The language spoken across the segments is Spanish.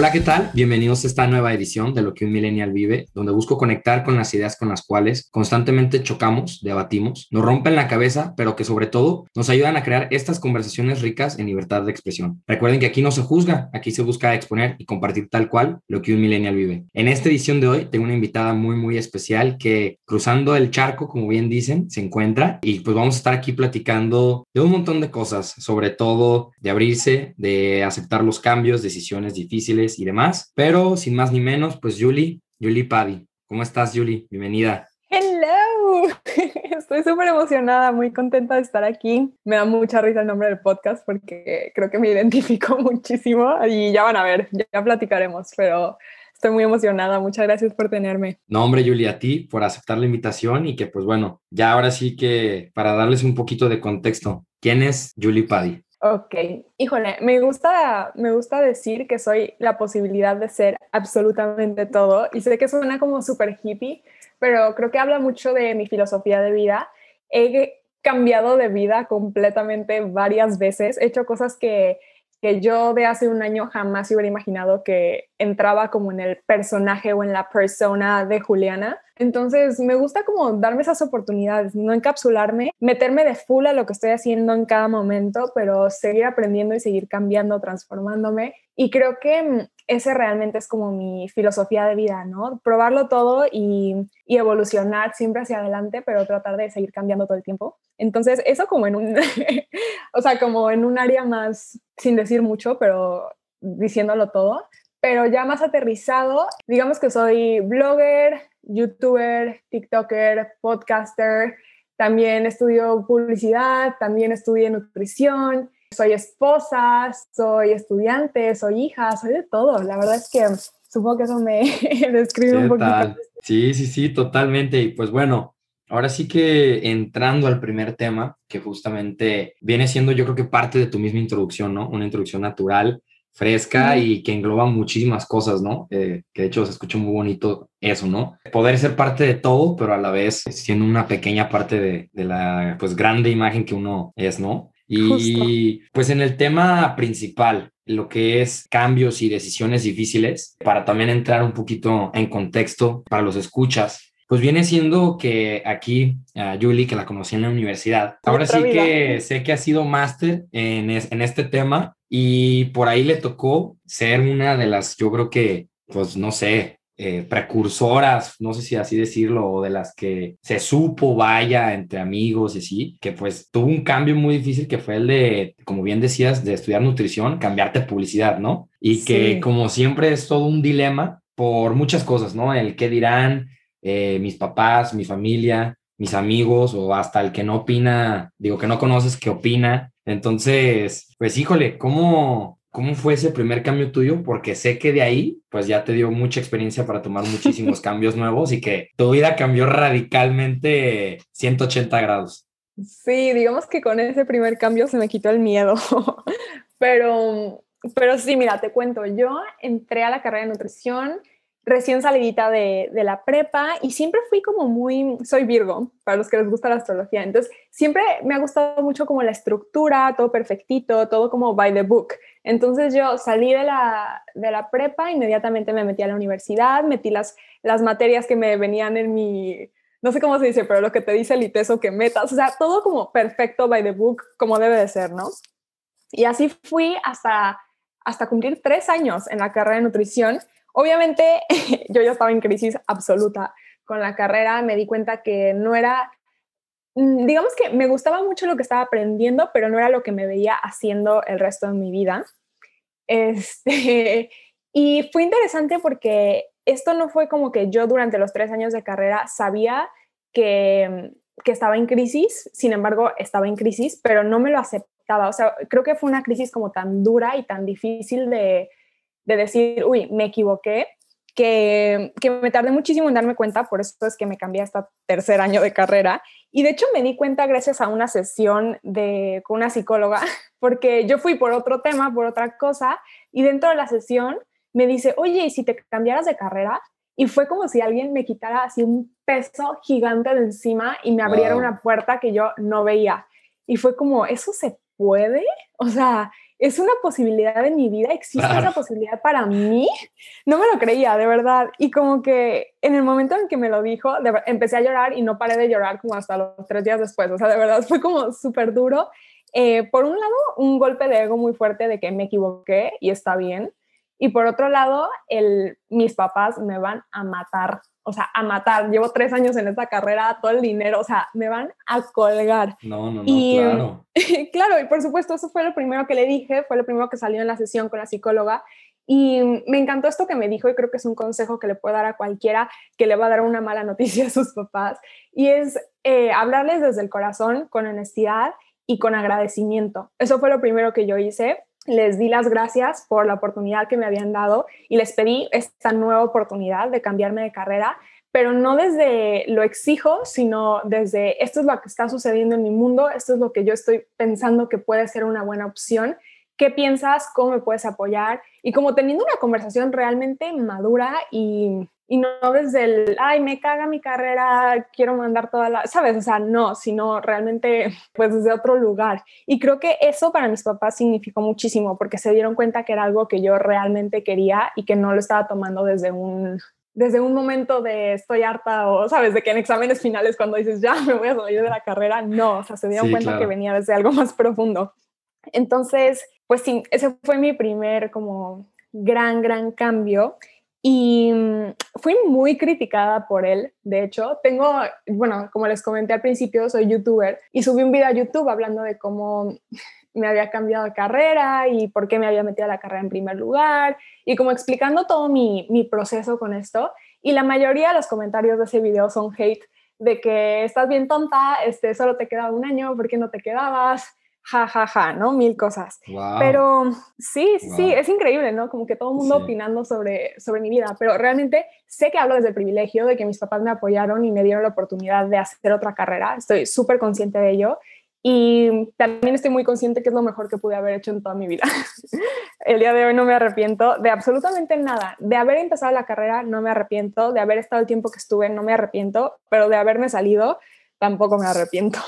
Hola, ¿qué tal? Bienvenidos a esta nueva edición de Lo que un millennial vive, donde busco conectar con las ideas con las cuales constantemente chocamos, debatimos, nos rompen la cabeza, pero que sobre todo nos ayudan a crear estas conversaciones ricas en libertad de expresión. Recuerden que aquí no se juzga, aquí se busca exponer y compartir tal cual lo que un millennial vive. En esta edición de hoy tengo una invitada muy, muy especial que cruzando el charco, como bien dicen, se encuentra y pues vamos a estar aquí platicando de un montón de cosas, sobre todo de abrirse, de aceptar los cambios, decisiones difíciles y demás. Pero sin más ni menos, pues Julie, Julie Paddy. ¿Cómo estás, Julie? Bienvenida. Hello, estoy súper emocionada, muy contenta de estar aquí. Me da mucha risa el nombre del podcast porque creo que me identifico muchísimo y ya van a ver, ya platicaremos, pero estoy muy emocionada. Muchas gracias por tenerme. No, hombre, Julie, a ti por aceptar la invitación y que pues bueno, ya ahora sí que para darles un poquito de contexto, ¿quién es Julie Paddy? Ok, híjole, me gusta, me gusta decir que soy la posibilidad de ser absolutamente todo y sé que suena como súper hippie, pero creo que habla mucho de mi filosofía de vida. He cambiado de vida completamente varias veces, he hecho cosas que, que yo de hace un año jamás hubiera imaginado que entraba como en el personaje o en la persona de Juliana entonces, me gusta como darme esas oportunidades, no encapsularme, meterme de full a lo que estoy haciendo en cada momento, pero seguir aprendiendo y seguir cambiando, transformándome. Y creo que mm, ese realmente es como mi filosofía de vida, ¿no? Probarlo todo y, evolucionar siempre hacia adelante, pero tratar de seguir cambiando todo el tiempo. Entonces, eso como en un, o sea, como en un área más, sin decir mucho, pero diciéndolo todo pero ya más aterrizado, digamos que soy blogger, youtuber, tiktoker, podcaster, también estudio publicidad, también estudio nutrición, soy esposa, soy estudiante, soy hija, soy de todo. La verdad es que supongo que eso me describe un poquito. Sí, sí, sí, totalmente. Y pues bueno, ahora sí que entrando al primer tema, que justamente viene siendo yo creo que parte de tu misma introducción, ¿no? Una introducción natural fresca y que engloba muchísimas cosas, ¿no? Eh, que de hecho se escucha muy bonito eso, ¿no? Poder ser parte de todo, pero a la vez siendo una pequeña parte de, de la, pues, grande imagen que uno es, ¿no? Y pues en el tema principal, lo que es cambios y decisiones difíciles, para también entrar un poquito en contexto para los escuchas, pues viene siendo que aquí, a Julie, que la conocí en la universidad, ahora sí que sé que ha sido máster en, en este tema y por ahí le tocó ser una de las, yo creo que, pues no sé, eh, precursoras, no sé si así decirlo, o de las que se supo, vaya, entre amigos y así, que pues tuvo un cambio muy difícil que fue el de, como bien decías, de estudiar nutrición, cambiarte a publicidad, ¿no? Y que como siempre es todo un dilema por muchas cosas, ¿no? El qué dirán eh, mis papás, mi familia, mis amigos o hasta el que no opina, digo que no conoces, que opina entonces, pues híjole, ¿cómo, ¿cómo fue ese primer cambio tuyo? Porque sé que de ahí, pues ya te dio mucha experiencia para tomar muchísimos cambios nuevos y que tu vida cambió radicalmente 180 grados. Sí, digamos que con ese primer cambio se me quitó el miedo, pero, pero sí, mira, te cuento, yo entré a la carrera de nutrición recién salidita de, de, la prepa y siempre fui como muy, soy Virgo, para los que les gusta la astrología, entonces siempre me ha gustado mucho como la estructura, todo perfectito, todo como by the book. Entonces yo salí de la, de la prepa, inmediatamente me metí a la universidad, metí las, las materias que me venían en mi, no sé cómo se dice, pero lo que te dice el ITESO que metas, o sea, todo como perfecto by the book, como debe de ser, ¿no? Y así fui hasta, hasta cumplir tres años en la carrera de nutrición Obviamente yo ya estaba en crisis absoluta con la carrera, me di cuenta que no era, mm, digamos que me gustaba mucho lo que estaba aprendiendo, pero no era lo que me veía haciendo el resto de mi vida. Este, y fue interesante porque esto no fue como que yo durante los tres años de carrera sabía que, que estaba en crisis, sin embargo estaba en crisis, pero no me lo aceptaba. O sea, creo que fue una crisis como tan dura y tan difícil de, de decir, uy, me equivoqué, que, que, me tardé muchísimo en darme cuenta, por eso es que me cambié hasta tercer año de carrera. Y de hecho me di cuenta gracias a una sesión de, con una psicóloga, porque yo fui por otro tema, por otra cosa, y dentro de la sesión me dice, oye, ¿y si te cambiaras de carrera? Y fue como si alguien me quitara así un peso gigante de encima y me abriera una puerta que yo no veía. Y fue como, ¿eso se puede? O sea, es una posibilidad en mi vida, existe esa posibilidad para mí. No me lo creía, de verdad. Y como que en el momento en que me lo dijo, empecé a llorar y no paré de llorar como hasta los tres días después. O sea, de verdad fue como súper duro. Eh, por un lado, un golpe de ego muy fuerte de que me equivoqué y está bien. Y por otro lado, el, mis papás me van a matar o sea, a matar. Llevo tres años en esta carrera, todo el dinero, o sea, me van a colgar. No, no, no, claro. claro, y por supuesto, eso fue lo primero que le dije, fue lo primero que salió en la sesión con la psicóloga. Y me encantó esto que me dijo y creo que es un consejo que le puede dar a cualquiera que le va a dar una mala noticia a sus papás. Y es eh, hablarles desde el corazón, con honestidad y con agradecimiento. Eso fue lo primero que yo hice les di las gracias por la oportunidad que me habían dado y les pedí esta nueva oportunidad de cambiarme de carrera, pero no desde lo exijo, sino desde esto es lo que está sucediendo en mi mundo, esto es lo que yo estoy pensando que puede ser una buena opción. ¿Qué piensas? ¿Cómo me puedes apoyar? Y como teniendo una conversación realmente madura y y no desde el, ay, me caga mi carrera, quiero mandar toda la, ¿sabes? O sea, no, sino realmente pues desde otro lugar. Y creo que eso para mis papás significó muchísimo porque se dieron cuenta que era algo que yo realmente quería y que no lo estaba tomando desde un, desde un momento de estoy harta o, ¿sabes? De que en exámenes finales cuando dices, ya me voy a salir de la carrera, no, o sea, se dieron cuenta que venía desde algo más profundo. Entonces, pues sí, ese fue mi primer como gran, gran cambio. Y mm, fui muy criticada por él, de hecho. Tengo, bueno, como les comenté al principio, soy youtuber y subí un video a YouTube hablando de cómo me había cambiado de carrera y por qué me había metido a la carrera en primer lugar y como explicando todo mi, mi proceso con esto. Y la mayoría de los comentarios de ese video son hate de que estás bien tonta, este, solo te queda un año, ¿por qué no te quedabas? Ja, ja, ja, ¿no? Mil cosas. Pero sí, sí, es increíble, ¿no? Como que todo el mundo opinando sobre, sobre mi vida, pero realmente sé que hablo desde el privilegio de que mis papás me apoyaron y me dieron la oportunidad de hacer otra carrera. Estoy súper consciente de ello. Y también estoy muy consciente que es lo mejor que pude haber hecho en toda mi vida. el día de hoy no me arrepiento de absolutamente nada. De haber empezado la carrera no me arrepiento, de haber estado el tiempo que estuve no me arrepiento, pero de haberme salido tampoco me arrepiento.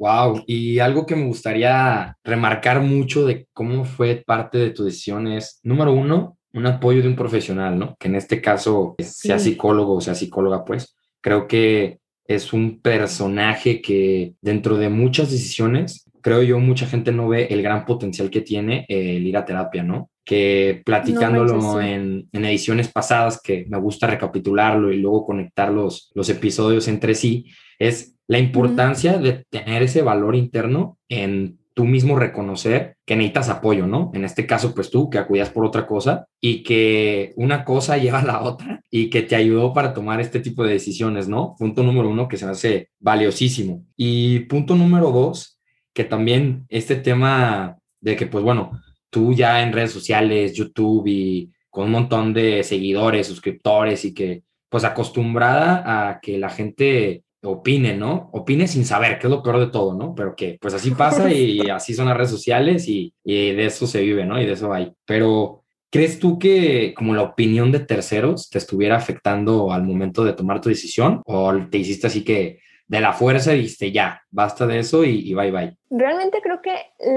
Wow, y algo que me gustaría remarcar mucho de cómo fue parte de tu decisión es, número uno, un apoyo de un profesional, ¿no? Que en este caso sea psicólogo o sea psicóloga, pues. Creo que es un personaje que dentro de muchas decisiones, creo yo, mucha gente no ve el gran potencial que tiene el ir a terapia, ¿no? Que platicándolo en, en, ediciones pasadas, que me gusta recapitularlo y luego conectar los, los episodios entre sí, es la importancia de tener ese valor interno en tú mismo reconocer que necesitas apoyo, ¿no? En este caso, pues tú que acudías por otra cosa y que una cosa lleva a la otra y que te ayudó para tomar este tipo de decisiones, ¿no? Punto número uno que se me hace valiosísimo. Y punto número dos, que también este tema de que, pues bueno, tú ya en redes sociales, YouTube y con un montón de seguidores, suscriptores y que, pues acostumbrada a que la gente opine, ¿no? Opine sin saber, que es lo peor de todo, ¿no? Pero que pues así pasa y así son las redes sociales y, de eso se vive, ¿no? Y de eso hay. Pero, ¿crees tú que como la opinión de terceros te estuviera afectando al momento de tomar tu decisión? ¿O te hiciste así que de la fuerza dijiste ya, basta de eso y, y bye bye? Realmente creo que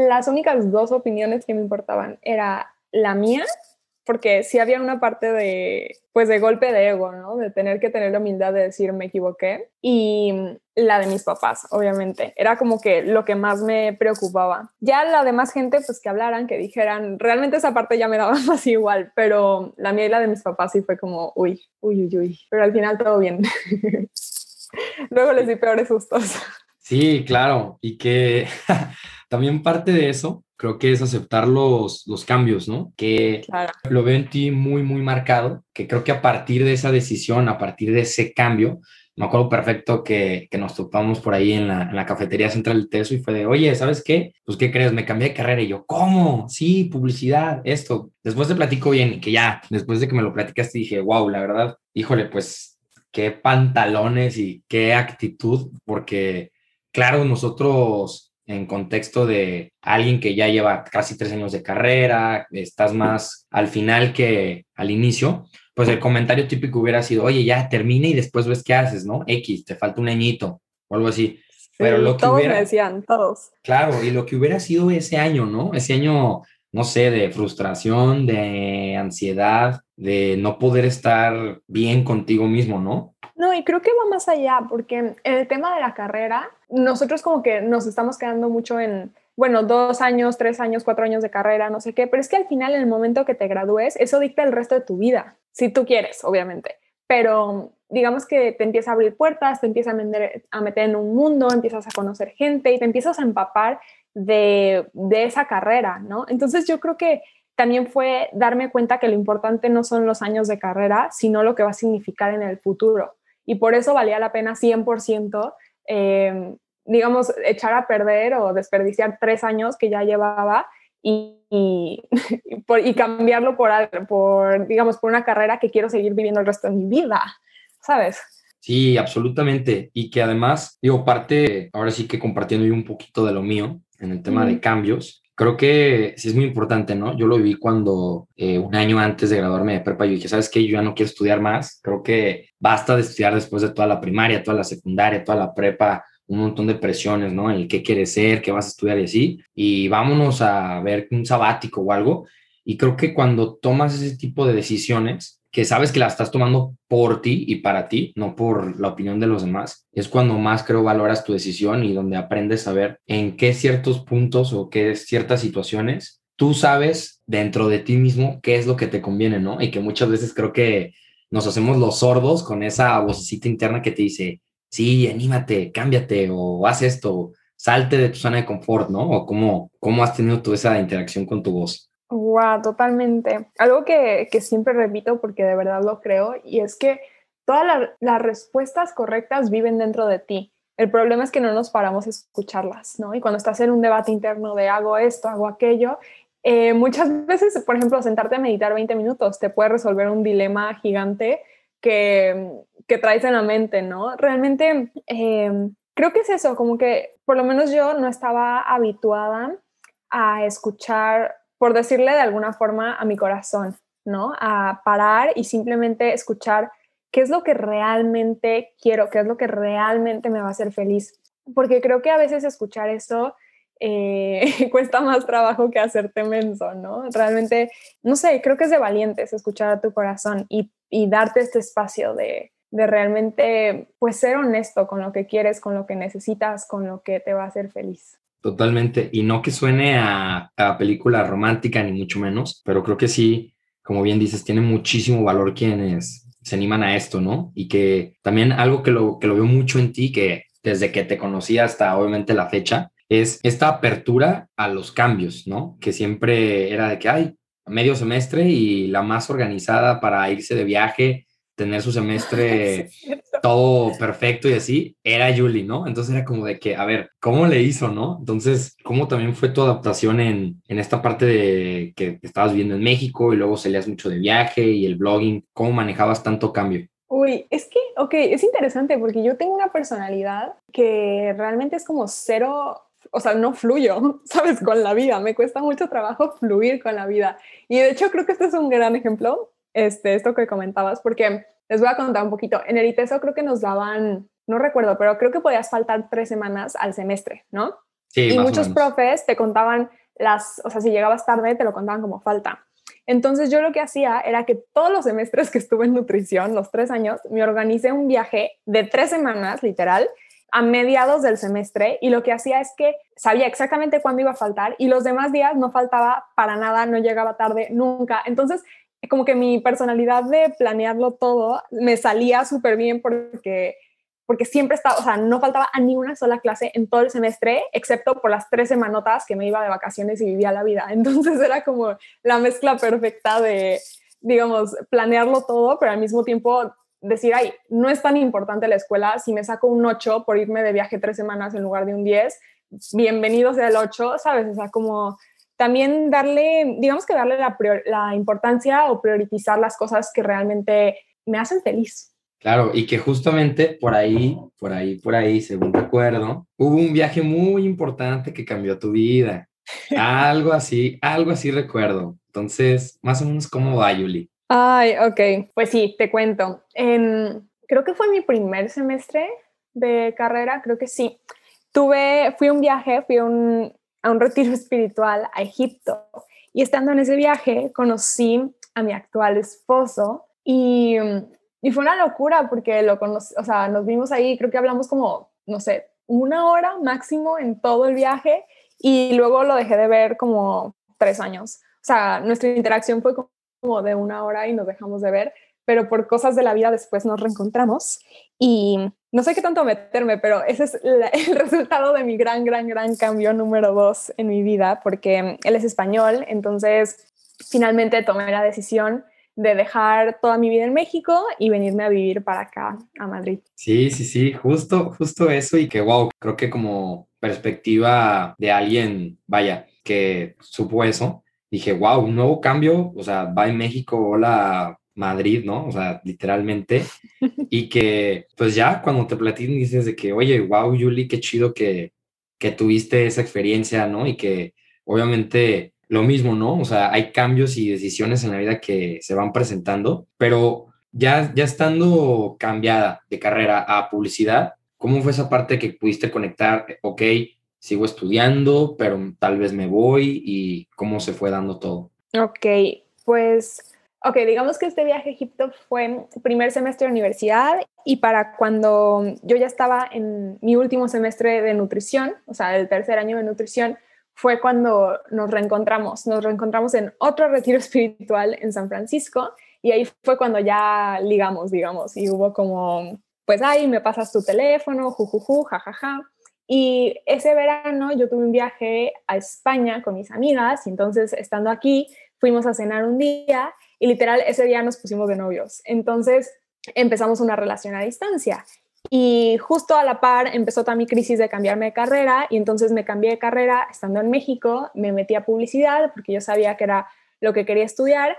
las únicas dos opiniones que me importaban era la mía porque sí había una parte de, pues, de golpe de ego, ¿no? De tener que tener la humildad de decir me equivoqué y la de mis papás, obviamente. Era como que lo que más me preocupaba. Ya la demás gente, pues, que hablaran, que dijeran, realmente esa parte ya me daba más igual, pero la mía y la de mis papás sí fue como, uy, uy, uy, uy. Pero al final todo bien. Luego les di peores sustos. Sí, claro. Y que también parte de eso creo que es aceptar los, los cambios, ¿no? Que lo veo en ti muy, muy marcado, que creo que a partir de esa decisión, a partir de ese cambio, me acuerdo perfecto que, que nos topamos por ahí en la, en la, cafetería central del TESO y fue de, oye, ¿sabes qué? Pues, ¿qué crees? Me cambié de carrera y yo, ¿cómo? Sí, publicidad, esto. Después te platico bien, que ya, después de que me lo platicaste, dije, wow, la verdad, híjole, pues, qué pantalones y qué actitud, porque, claro, nosotros en contexto de alguien que ya lleva casi tres años de carrera, estás más al final que al inicio, pues el comentario típico hubiera sido, oye, ya termina y después ves qué haces, ¿no? X, te falta un añito o algo así. Pero lo que todos hubiera, me decían, todos. Claro, y lo que hubiera sido ese año, ¿no? Ese año, no sé, de frustración, de ansiedad, de no poder estar bien contigo mismo, ¿no? No, y creo que va más allá, porque en el tema de la carrera, nosotros como que nos estamos quedando mucho en, bueno, dos años, tres años, cuatro años de carrera, no sé qué, pero es que al final, en el momento que te gradúes, eso dicta el resto de tu vida, si tú quieres, obviamente. Pero digamos que te empieza a abrir puertas, te empieza a meter, a meter en un mundo, empiezas a conocer gente y te empiezas a empapar de, de esa carrera, ¿no? Entonces yo creo que también fue darme cuenta que lo importante no son los años de carrera, sino lo que va a significar en el futuro. Y por eso valía la pena 100%, eh, digamos, echar a perder o desperdiciar tres años que ya llevaba y, cambiarlo por, por, digamos, por una carrera que quiero seguir viviendo el resto de mi vida, ¿sabes? Sí, absolutamente. Y que además, digo, parte, ahora sí que compartiendo yo un poquito de lo mío en el tema de cambios, creo que sí es muy importante, ¿no? Yo lo viví cuando eh, un año antes de graduarme de prepa, yo dije, ¿sabes qué? Yo ya no quiero estudiar más. Creo que basta de estudiar después de toda la primaria, toda la secundaria, toda la prepa, un montón de presiones, ¿no? El qué quieres ser, qué vas a estudiar y así. Y vámonos a ver un sabático o algo. Y creo que cuando tomas ese tipo de decisiones, que sabes que la estás tomando por ti y para ti, no por la opinión de los demás, es cuando más creo valoras tu decisión y donde aprendes a ver en qué ciertos puntos o qué ciertas situaciones tú sabes dentro de ti mismo qué es lo que te conviene, ¿no? Y que muchas veces creo que nos hacemos los sordos con esa vocecita interna que te dice, sí, anímate, cámbiate o haz esto, salte de tu zona de confort, ¿no? O cómo, cómo has tenido tú esa interacción con tu voz. Wow, totalmente. Algo que, que, siempre repito porque de verdad lo creo y es que todas la, las respuestas correctas viven dentro de ti. El problema es que no nos paramos a escucharlas, ¿no? Y cuando estás en un debate interno de hago esto, hago aquello, eh, muchas veces, por ejemplo, sentarte a meditar 20 minutos te puede resolver un dilema gigante que, que traes en la mente, ¿no? Realmente eh, creo que es eso, como que por lo menos yo no estaba habituada a escuchar por decirle de alguna forma a mi corazón, ¿no? A parar y simplemente escuchar qué es lo que realmente quiero, qué es lo que realmente me va a hacer feliz. Porque creo que a veces escuchar eso eh, cuesta más trabajo que hacerte menso, ¿no? Realmente, no sé, creo que es de valientes escuchar a tu corazón y, darte este espacio de, de realmente, pues, ser honesto con lo que quieres, con lo que necesitas, con lo que te va a hacer feliz. Totalmente. Y no que suene a, a, película romántica, ni mucho menos, pero creo que sí, como bien dices, tiene muchísimo valor quienes se animan a esto, ¿no? Y que también algo que lo, que lo veo mucho en ti, que desde que te conocí hasta obviamente la fecha, es esta apertura a los cambios, ¿no? Que siempre era de que hay medio semestre y la más organizada para irse de viaje, tener su semestre todo perfecto y así, era Julie, ¿no? Entonces era como de que, a ver, ¿cómo le hizo, no? Entonces, ¿cómo también fue tu adaptación en, en esta parte de que estabas viviendo en México y luego salías mucho de viaje y el blogging? ¿Cómo manejabas tanto cambio? Uy, es que, ok, es interesante porque yo tengo una personalidad que realmente es como cero o sea, no fluyo, ¿sabes? Con la vida, me cuesta mucho trabajo fluir con la vida. Y de hecho creo que este es un gran ejemplo este, esto que comentabas, porque les voy a contar un poquito. En el ITESO creo que nos daban, no recuerdo, pero creo que podías faltar tres semanas al semestre, ¿no? Sí, y muchos profes te contaban las, o sea, si llegabas tarde te lo contaban como falta. Entonces yo lo que hacía era que todos los semestres que estuve en nutrición, los tres años, me organicé un viaje de tres semanas, literal, a mediados del semestre y lo que hacía es que sabía exactamente cuándo iba a faltar y los demás días no faltaba para nada, no llegaba tarde nunca. Entonces como que mi personalidad de planearlo todo me salía súper bien porque, porque siempre estaba, o sea, no faltaba a ni una sola clase en todo el semestre, excepto por las tres semanotas que me iba de vacaciones y vivía la vida. Entonces era como la mezcla perfecta de, digamos, planearlo todo, pero al mismo tiempo decir, ay, no es tan importante la escuela, si me saco un 8 por irme de viaje tres semanas en lugar de un 10, bienvenido sea el 8, ¿sabes? O sea, como también darle, digamos que darle la, la importancia o priorizar las cosas que realmente me hacen feliz. Claro, y que justamente por ahí, por ahí, por ahí, según recuerdo, hubo un viaje muy importante que cambió tu vida. Algo así, algo así recuerdo. Entonces, más o menos, ¿cómo va, Yuli? Ay, ok, pues sí, te cuento. En, creo que fue mi primer semestre de carrera, creo que sí. tuve, fui a un viaje, fui a un, a un retiro espiritual a Egipto y estando en ese viaje conocí a mi actual esposo y, fue una locura porque lo conocí, o sea, nos vimos ahí, creo que hablamos como, no sé, una hora máximo en todo el viaje y luego lo dejé de ver como tres años. O sea, nuestra interacción fue como de una hora y nos dejamos de ver, pero por cosas de la vida después nos reencontramos y no sé qué tanto meterme, pero ese es el resultado de mi gran, gran, gran cambio número dos en mi vida, porque él es español, entonces finalmente tomé la decisión de dejar toda mi vida en México y venirme a vivir para acá, a Madrid. Sí, sí, sí, justo, justo eso y que, wow, creo que como perspectiva de alguien, vaya, que supo eso, dije, wow, un nuevo cambio, o sea, va en México, hola Madrid, ¿no? O sea, literalmente, y que pues ya cuando te platican dices de que, oye, wow, Yuli, qué chido que, que tuviste esa experiencia, ¿no? Y que obviamente lo mismo, ¿no? O sea, hay cambios y decisiones en la vida que se van presentando, pero ya, ya estando cambiada de carrera a publicidad, ¿cómo fue esa parte que pudiste conectar? Ok, sigo estudiando, pero tal vez me voy y cómo se fue dando todo. Ok, pues, ok, digamos que este viaje a Egipto fue primer semestre de universidad y para cuando yo ya estaba en mi último semestre de nutrición, o sea, el tercer año de nutrición, fue cuando nos reencontramos. Nos reencontramos en otro retiro espiritual en San Francisco y ahí fue cuando ya ligamos, digamos, y hubo como, pues, ahí me pasas tu teléfono, jujuju, jajaja. Y ese verano yo tuve un viaje a España con mis amigas y entonces estando aquí fuimos a cenar un día y literal ese día nos pusimos de novios. Entonces empezamos una relación a distancia y justo a la par empezó también mi crisis de cambiarme de carrera y entonces me cambié de carrera estando en México, me metí a publicidad porque yo sabía que era lo que quería estudiar,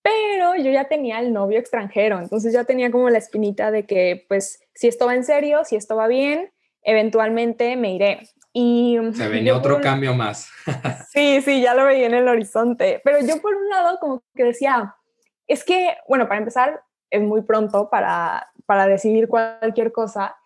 pero yo ya tenía el novio extranjero, entonces ya tenía como la espinita de que pues si esto va en serio, si esto va bien, eventualmente me iré. Y se venía otro cambio más. sí, sí, ya lo veía en el horizonte, pero yo por un lado como que decía, es que, bueno, para empezar, es muy pronto para para decidir cualquier cosa.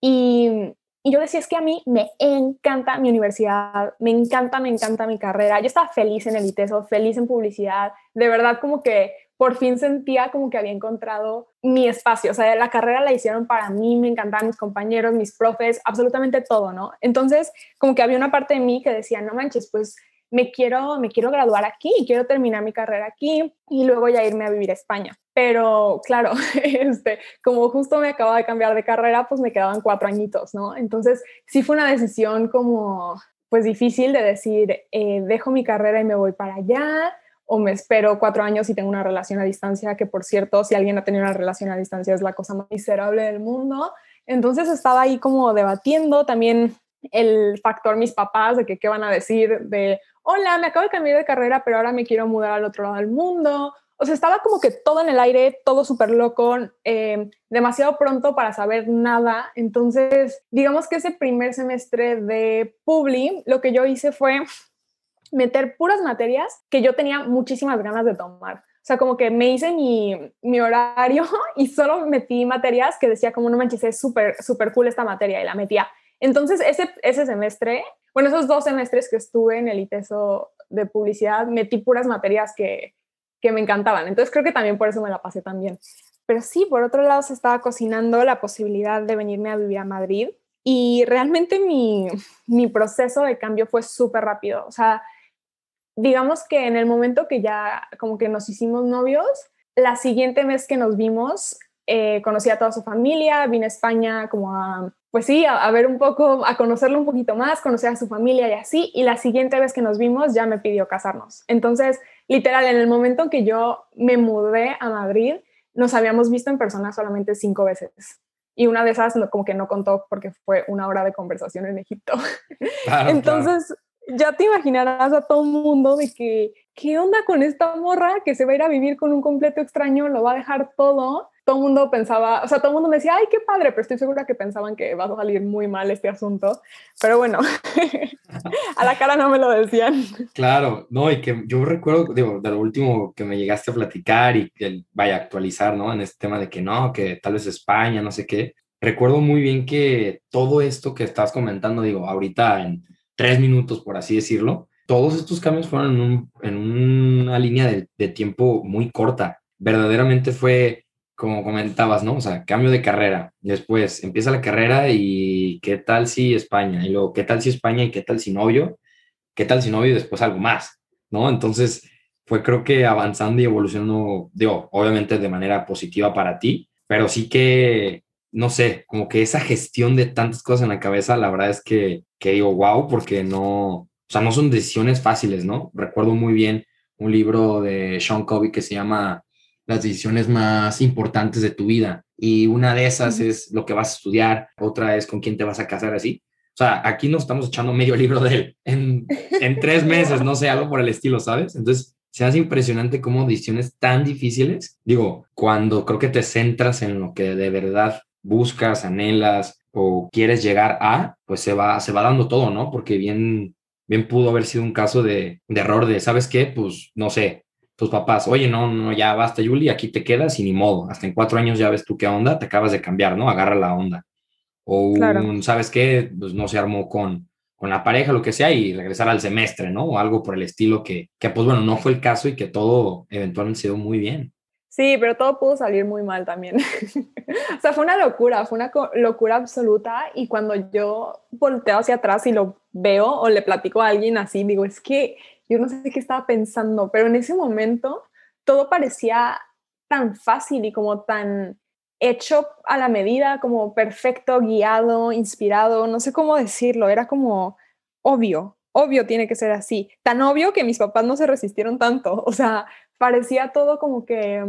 Y, yo decía, es que a mí me encanta mi universidad, me encanta, me encanta mi carrera. Yo estaba feliz en el ITESO, feliz en publicidad. De verdad, como que por fin sentía como que había encontrado mi espacio. O sea, la carrera la hicieron para mí, me encantaban mis compañeros, mis profes, absolutamente todo, ¿no? Entonces, como que había una parte de mí que decía, no manches, pues me quiero, me quiero graduar aquí, quiero terminar mi carrera aquí y luego ya irme a vivir a España. Pero claro, este, como justo me acababa de cambiar de carrera, pues me quedaban cuatro añitos, ¿no? Entonces sí fue una decisión como, pues difícil de decir, eh, dejo mi carrera y me voy para allá, o me espero cuatro años y tengo una relación a distancia, que por cierto, si alguien ha tenido una relación a distancia es la cosa más miserable del mundo. Entonces estaba ahí como debatiendo también el factor mis papás de que qué van a decir de, hola, me acabo de cambiar de carrera, pero ahora me quiero mudar al otro lado del mundo. O sea, estaba como que todo en el aire, todo súper loco, eh, demasiado pronto para saber nada. Entonces, digamos que ese primer semestre de Publi, lo que yo hice fue meter puras materias que yo tenía muchísimas ganas de tomar. O sea, como que me hice mi, mi horario y solo metí materias que decía como no manches, es súper, súper cool esta materia y la metía. Entonces, ese, ese semestre bueno, esos dos semestres que estuve en el ITESO de publicidad, metí puras materias que, que me encantaban. Entonces creo que también por eso me la pasé tan bien. Pero sí, por otro lado, se estaba cocinando la posibilidad de venirme a vivir a Madrid y realmente mi, mi proceso de cambio fue súper rápido. O sea, digamos que en el momento que ya como que nos hicimos novios, la siguiente vez que nos vimos, eh, conocí a toda su familia, vine a España como a pues sí, a, ver un poco, a conocerlo un poquito más, conocer a su familia y así. Y la siguiente vez que nos vimos ya me pidió casarnos. Entonces, literal, en el momento en que yo me mudé a Madrid, nos habíamos visto en persona solamente cinco veces. Y una de esas como que no contó porque fue una hora de conversación en Egipto. Entonces, ya te imaginarás a todo el mundo de que, ¿qué onda con esta morra que se va a ir a vivir con un completo extraño? Lo va a dejar todo todo el mundo pensaba, o sea, todo el mundo me decía, ay, qué padre, pero estoy segura que pensaban que va a salir muy mal este asunto. Pero bueno, a la cara no me lo decían. Claro, no, y que yo recuerdo, digo, de lo último que me llegaste a platicar y que vaya a actualizar, ¿no? En este tema de que no, que tal vez España, no sé qué. recuerdo muy bien que todo esto que estás comentando, digo, ahorita en tres minutos, por así decirlo, todos estos cambios fueron en, una línea de, de, tiempo muy corta. Verdaderamente fue, como comentabas, ¿no? O sea, cambio de carrera. Después empieza la carrera y qué tal si España. Y luego, ¿qué tal si España y qué tal si novio? ¿Qué tal si novio y después algo más? ¿No? Entonces, fue creo que avanzando y evolucionando, digo, obviamente de manera positiva para ti, pero sí que, no sé, como que esa gestión de tantas cosas en la cabeza, la verdad es que, que digo, wow, porque no, o sea, no son decisiones fáciles, ¿no? Recuerdo muy bien un libro de Sean Covey que se llama Las decisiones más importantes de tu vida. Y una de esas es lo que vas a estudiar, otra es con quién te vas a casar, así. O sea, aquí nos estamos echando medio libro de él en, en tres meses, no sé, algo por el estilo, ¿sabes? Entonces, se hace impresionante cómo decisiones tan difíciles, digo, cuando creo que te centras en lo que de verdad buscas, anhelas o quieres llegar a, pues se va, se va dando todo, ¿no? Porque bien, bien pudo haber sido un caso de, de error de, ¿sabes qué? Pues no sé, tus papás, oye, no, no, ya basta, Yuli, aquí te quedas y ni modo, hasta en cuatro años ya ves tú qué onda, te acabas de cambiar, ¿no? Agarra la onda. O ¿sabes qué? Pues no se armó con, con la pareja, lo que sea, y regresar al semestre, ¿no? O algo por el estilo que, que pues bueno, no fue el caso y que todo eventualmente se dio muy bien. Sí, pero todo pudo salir muy mal también. o sea, fue una locura, fue una locura absoluta y cuando yo volteo hacia atrás y lo veo o le platico a alguien así, digo, es que yo no sé qué estaba pensando, pero en ese momento todo parecía tan fácil y como tan hecho a la medida, como perfecto, guiado, inspirado, no sé cómo decirlo, era como obvio, obvio tiene que ser así, tan obvio que mis papás no se resistieron tanto, o sea, parecía todo como que,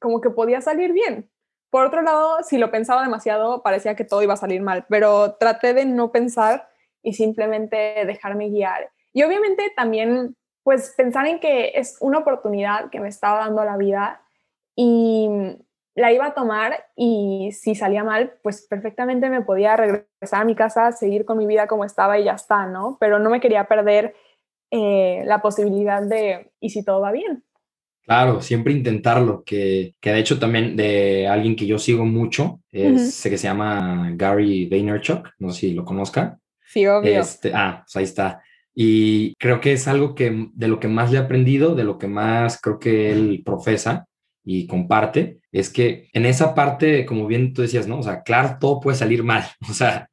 como que podía salir bien. Por otro lado, si lo pensaba demasiado, parecía que todo iba a salir mal, pero traté de no pensar y simplemente dejarme guiar. Y obviamente también, pues pensar en que es una oportunidad que me estaba dando la vida y la iba a tomar y si salía mal, pues perfectamente me podía regresar a mi casa, seguir con mi vida como estaba y ya está, ¿no? Pero no me quería perder eh, la posibilidad de, ¿y si todo va bien? Claro, siempre intentarlo, que, que, de hecho también de alguien que yo sigo mucho, es, que se llama Gary Vaynerchuk, no sé si lo conozca. Sí, obvio. Este, ah, pues ahí está. Y creo que es algo que de lo que más le he aprendido, de lo que más creo que él profesa, y comparte, es que en esa parte, como bien tú decías, ¿no? O sea, claro, todo puede salir mal, o sea,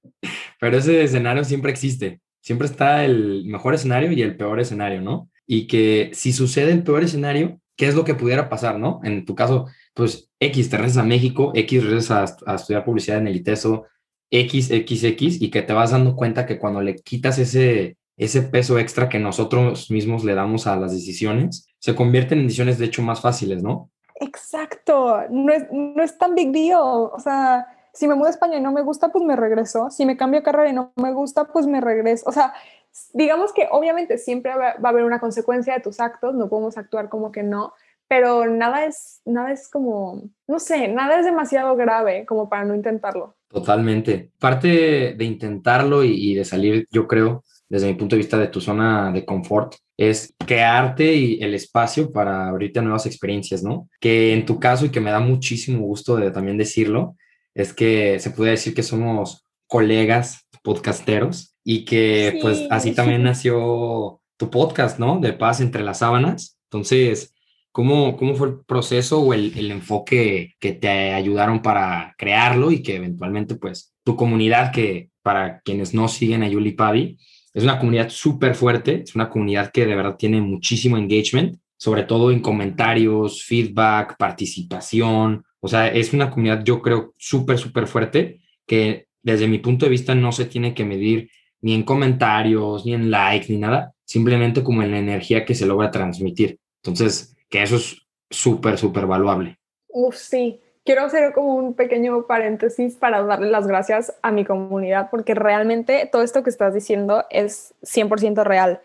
pero ese escenario siempre existe, siempre está el mejor escenario y el peor escenario, ¿no? Y que si sucede el peor escenario, ¿qué es lo que pudiera pasar, ¿no? En tu caso, pues X, te regresas a México, X regresas a, a estudiar publicidad en el ITESO, X, X, X, y que te vas dando cuenta que cuando le quitas ese, ese peso extra que nosotros mismos le damos a las decisiones, se convierten en decisiones de hecho más fáciles, ¿no? Exacto, no es, no es tan big deal. O sea, si me mudo a España y no me gusta, pues me regreso. Si me cambio de carrera y no me gusta, pues me regreso. O sea, digamos que obviamente siempre va a haber una consecuencia de tus actos, no podemos actuar como que no, pero nada es, nada es como, no sé, nada es demasiado grave como para no intentarlo. Totalmente. Parte de intentarlo y, y de salir, yo creo, desde mi punto de vista, de tu zona de confort, es crearte y el espacio para abrirte a nuevas experiencias, ¿no? Que en tu caso, y que me da muchísimo gusto de también decirlo, es que se puede decir que somos colegas podcasteros y que pues así también nació tu podcast, ¿no? De paz entre las sábanas. Entonces, ¿cómo, cómo fue el proceso o el, el enfoque que te ayudaron para crearlo y que eventualmente pues tu comunidad que para quienes no siguen a Yuli Pavi, es una comunidad súper fuerte, es una comunidad que de verdad tiene muchísimo engagement, sobre todo en comentarios, feedback, participación. O sea, es una comunidad, yo creo, súper, súper fuerte, que desde mi punto de vista no se tiene que medir ni en comentarios, ni en likes, ni nada, simplemente como en la energía que se logra transmitir. Entonces, que eso es súper, súper valuable. Uf, sí quiero hacer como un pequeño paréntesis para darle las gracias a mi comunidad, porque realmente todo esto que estás diciendo es 100% real.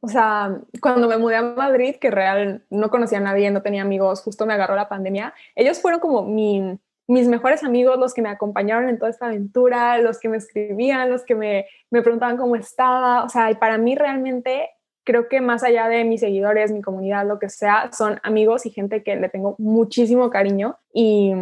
O sea, cuando me mudé a Madrid, que real no conocía a nadie, no tenía amigos, justo me agarró la pandemia, ellos fueron como mis mejores amigos, los que me acompañaron en toda esta aventura, los que me escribían, los que me, me preguntaban cómo estaba. O sea, y para mí realmente creo que más allá de mis seguidores, mi comunidad, lo que sea, son amigos y gente que le tengo muchísimo cariño y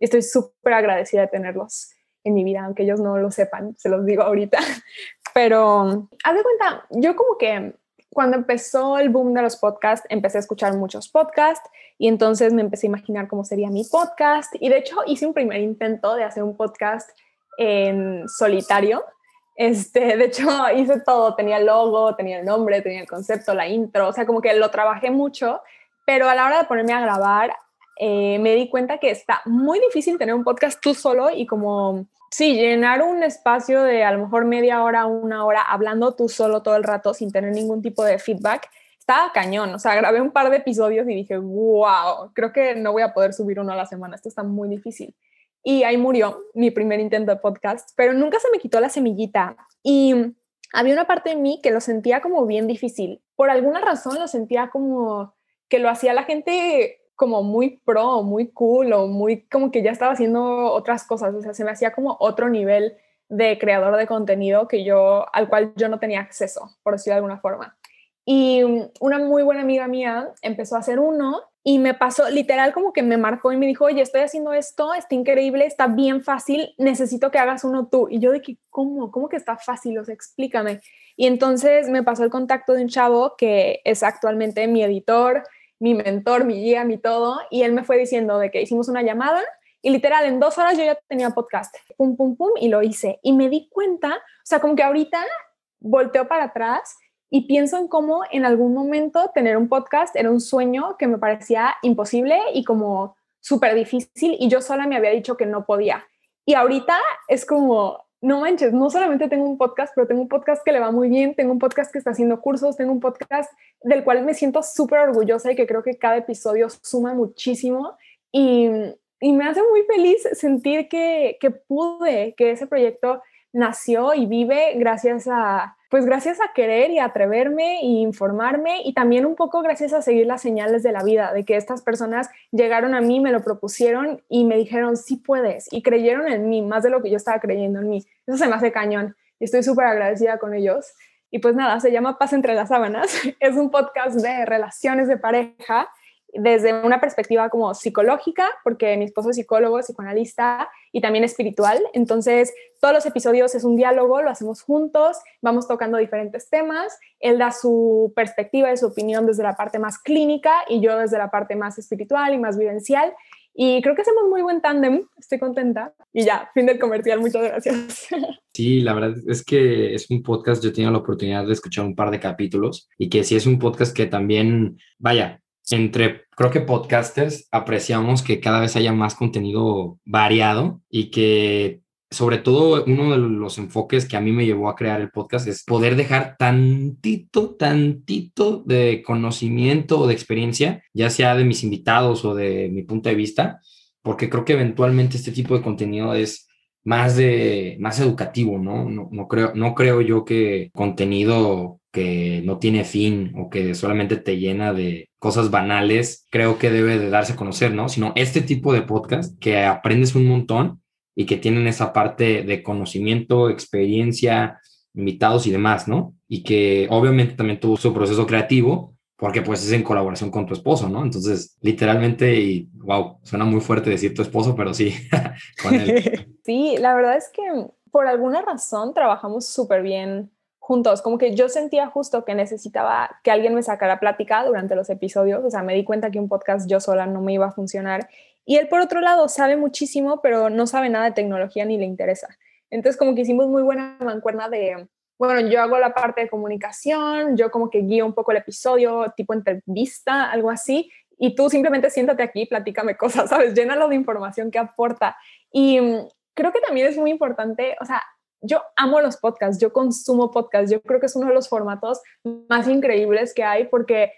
estoy súper agradecida de tenerlos. en mi vida, aunque ellos no lo sepan, se los digo ahorita. Pero haz de cuenta, yo como que cuando empezó el boom de los podcasts, empecé a escuchar muchos podcasts y entonces me empecé a imaginar cómo sería mi podcast. Y de hecho hice un primer intento de hacer un podcast en solitario. Este, de hecho, hice todo, tenía el logo, tenía el nombre, tenía el concepto, la intro, o sea, como que lo trabajé mucho, pero a la hora de ponerme a grabar, eh, me di cuenta que está muy difícil tener un podcast tú solo y como sí, llenar un espacio de a lo mejor media hora, una hora, hablando tú solo todo el rato sin tener ningún tipo de feedback, estaba cañón. O sea, grabé un par de episodios y dije, wow, creo que no voy a poder subir uno a la semana, esto está muy difícil. Y ahí murió mi primer intento de podcast, pero nunca se me quitó la semillita. Y había una parte de mí que lo sentía como bien difícil. Por alguna razón lo sentía como que lo hacía la gente como muy pro, muy cool o muy como que ya estaba haciendo otras cosas, o sea, se me hacía como otro nivel de creador de contenido que yo, al cual yo no tenía acceso, por decirlo de alguna forma. Y una muy buena amiga mía empezó a hacer uno y me pasó literal como que me marcó y me dijo, oye, estoy haciendo esto, está increíble, está bien fácil, necesito que hagas uno tú. Y yo de que, ¿cómo? ¿Cómo que está fácil? O sea, explícame. Y entonces me pasó el contacto de un chavo que es actualmente mi editor, mi mentor, mi guía, mi todo, y él me fue diciendo de que hicimos una llamada y literal en dos horas yo ya tenía podcast, pum, pum, pum, y lo hice. Y me di cuenta, o sea, como que ahorita volteo para atrás y pienso en cómo en algún momento tener un podcast era un sueño que me parecía imposible y como súper difícil y yo sola me había dicho que no podía. Y ahorita es como, no manches, no solamente tengo un podcast, pero tengo un podcast que le va muy bien, tengo un podcast que está haciendo cursos, tengo un podcast del cual me siento súper orgullosa y que creo que cada episodio suma muchísimo y, y me hace muy feliz sentir que, que pude, que ese proyecto nació y vive gracias a, pues gracias a querer y atreverme e informarme y también un poco gracias a seguir las señales de la vida, de que estas personas llegaron a mí, me lo propusieron y me dijeron, sí puedes, y creyeron en mí, más de lo que yo estaba creyendo en mí. Eso se me hace cañón y estoy súper agradecida con ellos. Y pues nada, se llama Paz entre las sábanas, es un podcast de relaciones de pareja desde una perspectiva como psicológica, porque mi esposo es psicólogo, psicoanalista y también espiritual. Entonces, todos los episodios es un diálogo, lo hacemos juntos, vamos tocando diferentes temas. Él da su perspectiva y su opinión desde la parte más clínica y yo desde la parte más espiritual y más vivencial. Y creo que hacemos muy buen tándem, estoy contenta. Y ya, fin del comercial, muchas gracias. Sí, la verdad es que es un podcast, yo he tenido la oportunidad de escuchar un par de capítulos y que sí es un podcast que también, vaya, entre, creo que podcasters apreciamos que cada vez haya más contenido variado y que sobre todo uno de los enfoques que a mí me llevó a crear el podcast es poder dejar tantito, tantito de conocimiento o de experiencia, ya sea de mis invitados o de mi punto de vista, porque creo que eventualmente este tipo de contenido es más de más educativo, ¿no? No, no creo, no creo yo que contenido que no tiene fin o que solamente te llena de cosas banales, creo que debe de darse a conocer, ¿no? Sino este tipo de podcast que aprendes un montón y que tienen esa parte de conocimiento, experiencia, invitados y demás, ¿no? Y que obviamente también tuvo su proceso creativo, porque pues es en colaboración con tu esposo, ¿no? Entonces, literalmente, y wow, suena muy fuerte decir tu esposo, pero sí, con él. Sí, la verdad es que por alguna razón trabajamos súper bien juntos, como que yo sentía justo que necesitaba que alguien me sacara plática durante los episodios, o sea, me di cuenta que un podcast yo sola no me iba a funcionar. Y él, por otro lado, sabe muchísimo, pero no sabe nada de tecnología ni le interesa. Entonces, como que hicimos muy buena mancuerna de, bueno, yo hago la parte de comunicación, yo como que guío un poco el episodio, tipo entrevista, algo así, y tú simplemente siéntate aquí, platícame cosas, ¿sabes? Llénalo de información que aporta. Y mm, creo que también es muy importante, o sea, yo amo los podcasts, yo consumo podcasts, yo creo que es uno de los formatos más increíbles que hay porque,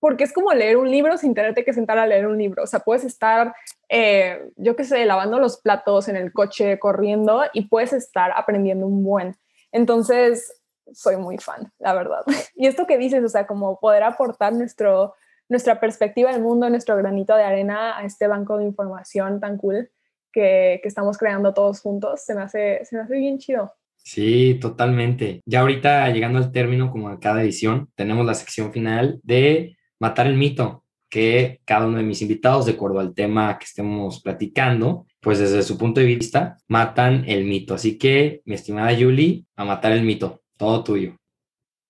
porque es como leer un libro sin tenerte que sentar a leer un libro. O sea, puedes estar, eh, yo qué sé, lavando los platos en el coche, corriendo y puedes estar aprendiendo un buen. Entonces, soy muy fan, la verdad. Y esto que dices, o sea, como poder aportar nuestro, nuestra perspectiva del mundo, nuestro granito de arena a este banco de información tan cool que, estamos creando todos juntos, se me, hace, se me hace bien chido. Sí, totalmente. Ya ahorita llegando al término como de cada edición, tenemos la sección final de matar el mito, que cada uno de mis invitados, de acuerdo al tema que estemos platicando, pues desde su punto de vista, matan el mito. Así que, mi estimada Julie, a matar el mito, todo tuyo.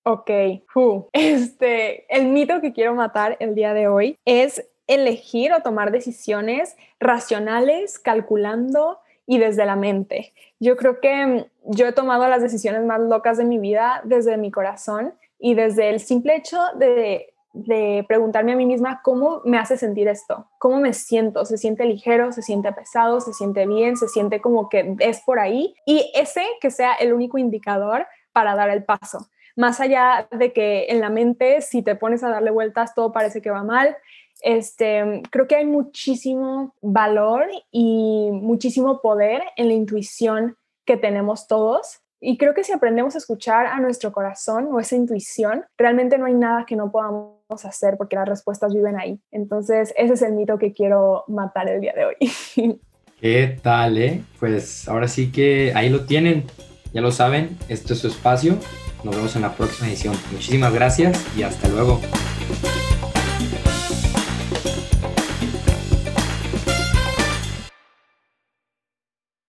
Ok, este, el mito que quiero matar el día de hoy es elegir o tomar decisiones racionales, calculando y desde la mente. Yo creo que mm, yo he tomado las decisiones más locas de mi vida desde mi corazón y desde el simple hecho de, de preguntarme a mí misma cómo me hace sentir esto, cómo me siento, se siente ligero, se siente pesado, se siente bien, se siente como que es por ahí y ese que sea el único indicador para dar el paso. Más allá de que en la mente, si te pones a darle vueltas, todo parece que va mal. Este, creo que hay muchísimo valor y muchísimo poder en la intuición que tenemos todos. Y creo que si aprendemos a escuchar a nuestro corazón o esa intuición, realmente no hay nada que no podamos hacer porque las respuestas viven ahí. Entonces, ese es el mito que quiero matar el día de hoy. ¿Qué tal, eh? Pues ahora sí que ahí lo tienen. Ya lo saben, esto es su espacio nos vemos en la próxima edición. Muchísimas gracias y hasta luego.